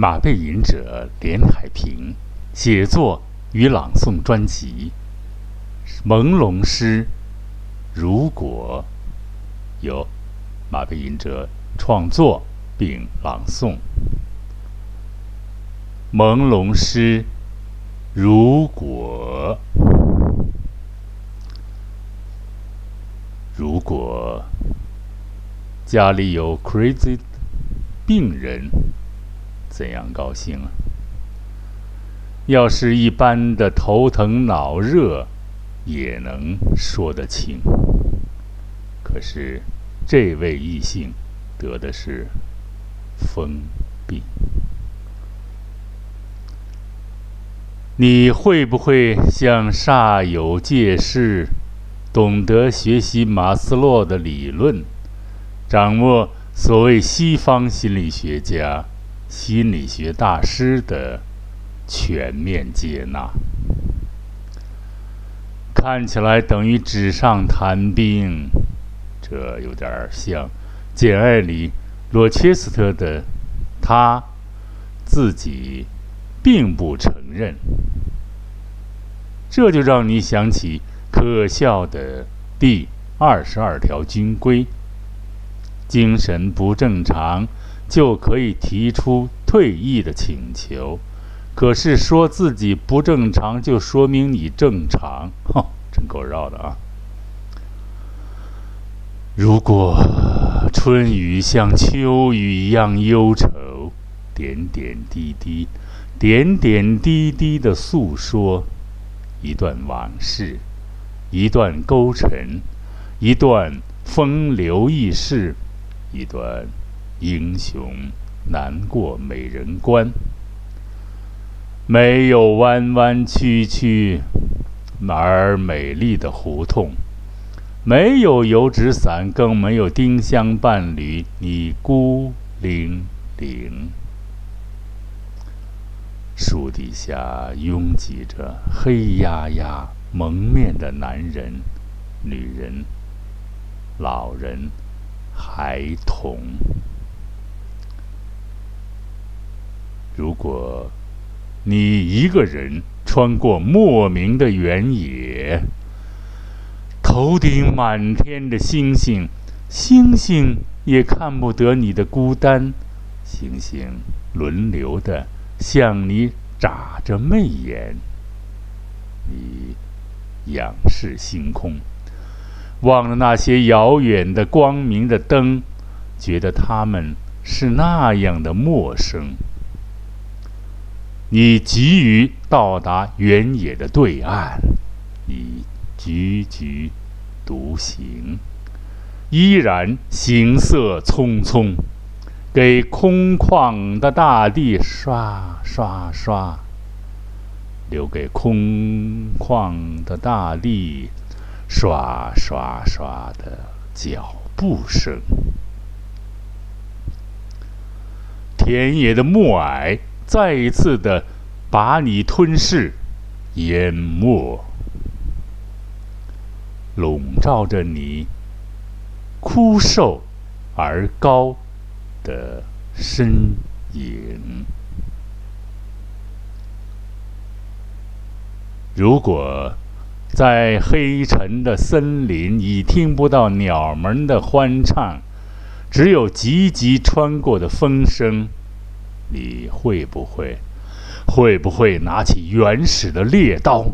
马背吟者连海平写作与朗诵专辑《朦胧诗》，如果由马背吟者创作并朗诵《朦胧诗》，如果如果家里有 crazy 病人。怎样高兴啊！要是一般的头疼脑热，也能说得清。可是这位异性得的是疯病，你会不会像煞有介事，懂得学习马斯洛的理论，掌握所谓西方心理学家？心理学大师的全面接纳，看起来等于纸上谈兵，这有点像《简爱》里罗切斯特的他自己并不承认，这就让你想起可笑的第二十二条军规：精神不正常。就可以提出退役的请求，可是说自己不正常，就说明你正常，哼，真够绕的啊！如果春雨像秋雨一样忧愁，点点滴滴，点点滴滴的诉说一段往事，一段勾陈，一段风流轶事，一段。英雄难过美人关，没有弯弯曲曲而美丽的胡同，没有油纸伞，更没有丁香伴侣，你孤零零。树底下拥挤着黑压压、蒙面的男人、女人、老人、孩童。如果你一个人穿过莫名的原野，头顶满天的星星，星星也看不得你的孤单，星星轮流的向你眨着媚眼，你仰视星空，望着那些遥远的光明的灯，觉得他们是那样的陌生。你急于到达原野的对岸，你踽踽独行，依然行色匆匆，给空旷的大地刷刷刷，留给空旷的大地刷刷刷的脚步声，田野的暮霭。再一次的把你吞噬、淹没，笼罩着你枯瘦而高的身影。如果在黑沉的森林已听不到鸟们的欢唱，只有急急穿过的风声。你会不会，会不会拿起原始的猎刀，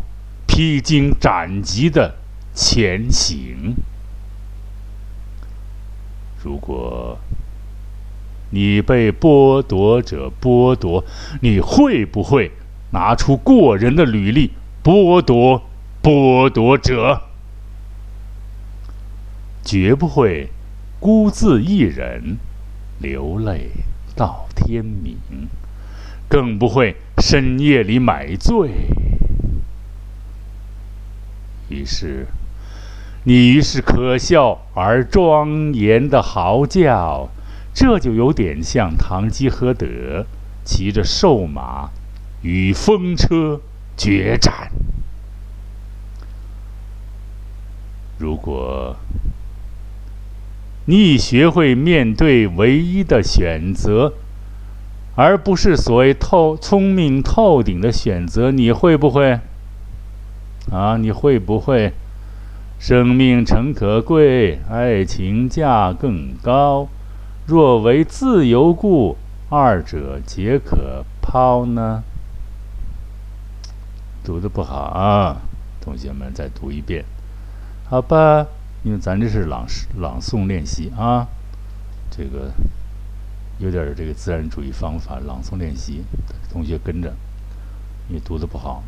披荆斩棘的前行？如果你被剥夺者剥夺，你会不会拿出过人的履历剥夺剥夺者？绝不会孤自一人流泪。到天明，更不会深夜里买醉。于是，你于是可笑而庄严的嚎叫，这就有点像堂吉诃德骑着瘦马与风车决战。如果。你已学会面对唯一的选择，而不是所谓透聪明透顶的选择，你会不会？啊，你会不会？生命诚可贵，爱情价更高。若为自由故，二者皆可抛呢？读的不好啊，同学们再读一遍，好吧？因为咱这是朗诗朗诵练习啊，这个有点这个自然主义方法朗诵练习，同学跟着，你读的不好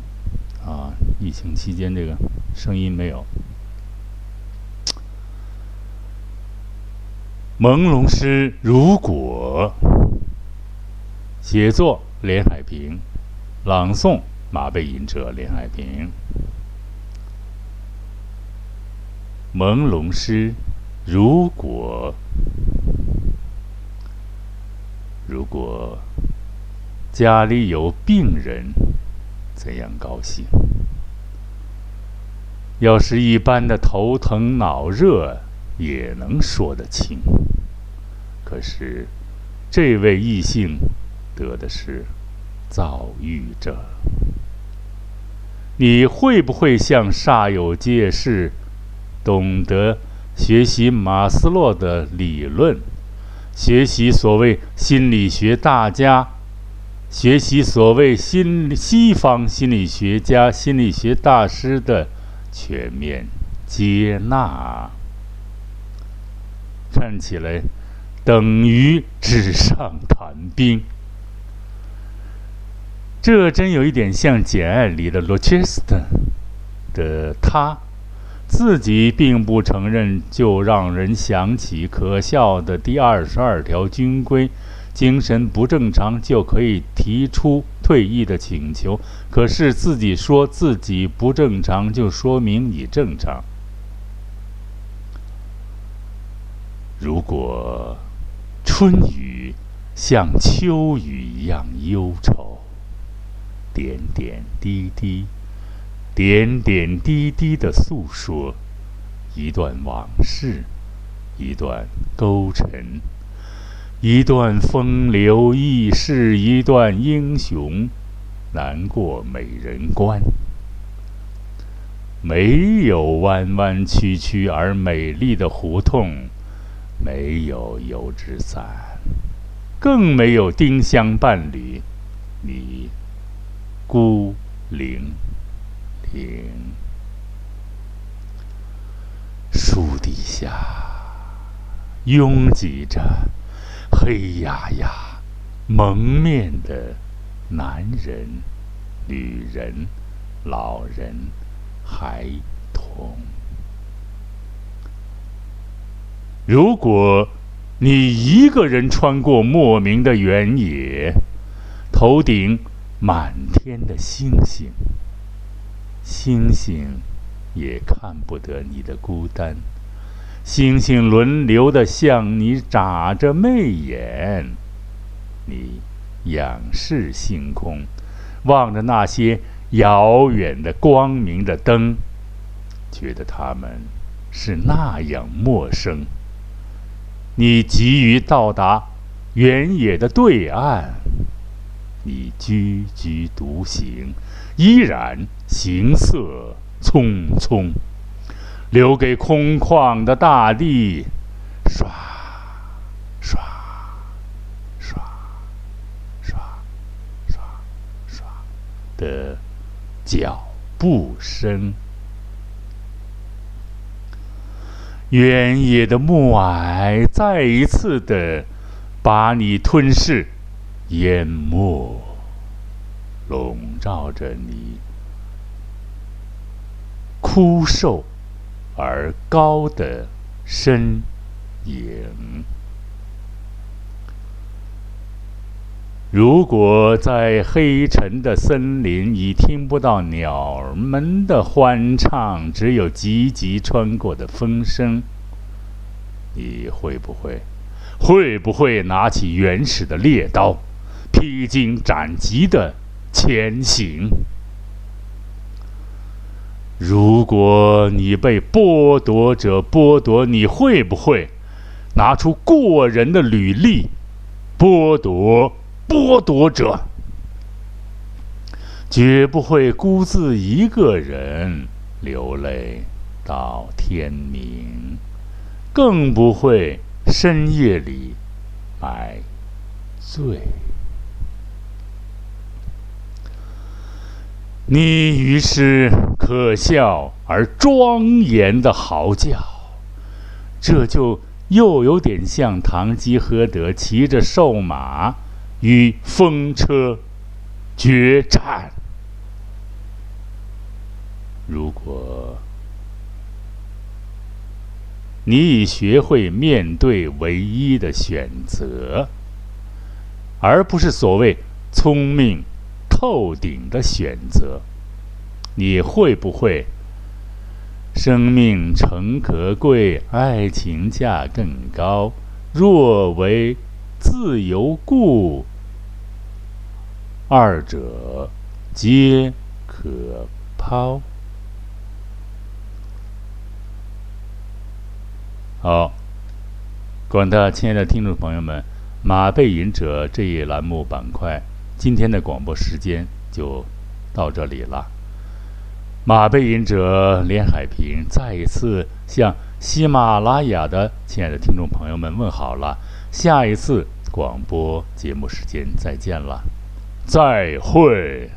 啊。疫情期间这个声音没有。朦胧诗如果写作连海平，朗诵马背吟者连海平。朦胧诗，如果，如果家里有病人，怎样高兴？要是一般的头疼脑热，也能说得清。可是，这位异性得的是躁郁症，你会不会向煞有介事？懂得学习马斯洛的理论，学习所谓心理学大家，学习所谓心西方心理学家、心理学大师的全面接纳，看起来等于纸上谈兵。这真有一点像《简爱》里的罗切斯特的他。自己并不承认，就让人想起可笑的第二十二条军规：精神不正常就可以提出退役的请求。可是自己说自己不正常，就说明你正常。如果春雨像秋雨一样忧愁，点点滴滴。点点滴滴的诉说，一段往事，一段勾陈，一段风流轶事，一段英雄难过美人关。没有弯弯曲曲而美丽的胡同，没有油纸伞，更没有丁香伴侣，你孤零。听，树底下拥挤着黑压压、蒙面的男人、女人、老人、孩童。如果你一个人穿过莫名的原野，头顶满天的星星。星星也看不得你的孤单，星星轮流的向你眨着媚眼，你仰视星空，望着那些遥远的光明的灯，觉得它们是那样陌生。你急于到达原野的对岸，你踽踽独行。依然行色匆匆，留给空旷的大地，刷刷刷刷刷刷的脚步声。原野的暮霭再一次的把你吞噬、淹没。笼罩着你枯瘦而高的身影。如果在黑沉的森林已听不到鸟儿们的欢唱，只有急急穿过的风声，你会不会，会不会拿起原始的猎刀，披荆斩棘的？前行。如果你被剥夺者剥夺，你会不会拿出过人的履历，剥夺剥夺者，绝不会孤自一个人流泪到天明，更不会深夜里买醉。你于是可笑而庄严的嚎叫，这就又有点像堂吉诃德骑着瘦马与风车决战。如果你已学会面对唯一的选择，而不是所谓聪明。透顶的选择，你会不会？生命诚可贵，爱情价更高。若为自由故，二者皆可抛。好，广大亲爱的听众朋友们，《马背吟者》这一栏目板块。今天的广播时间就到这里了。马背吟者连海平再一次向喜马拉雅的亲爱的听众朋友们问好了。下一次广播节目时间再见了，再会。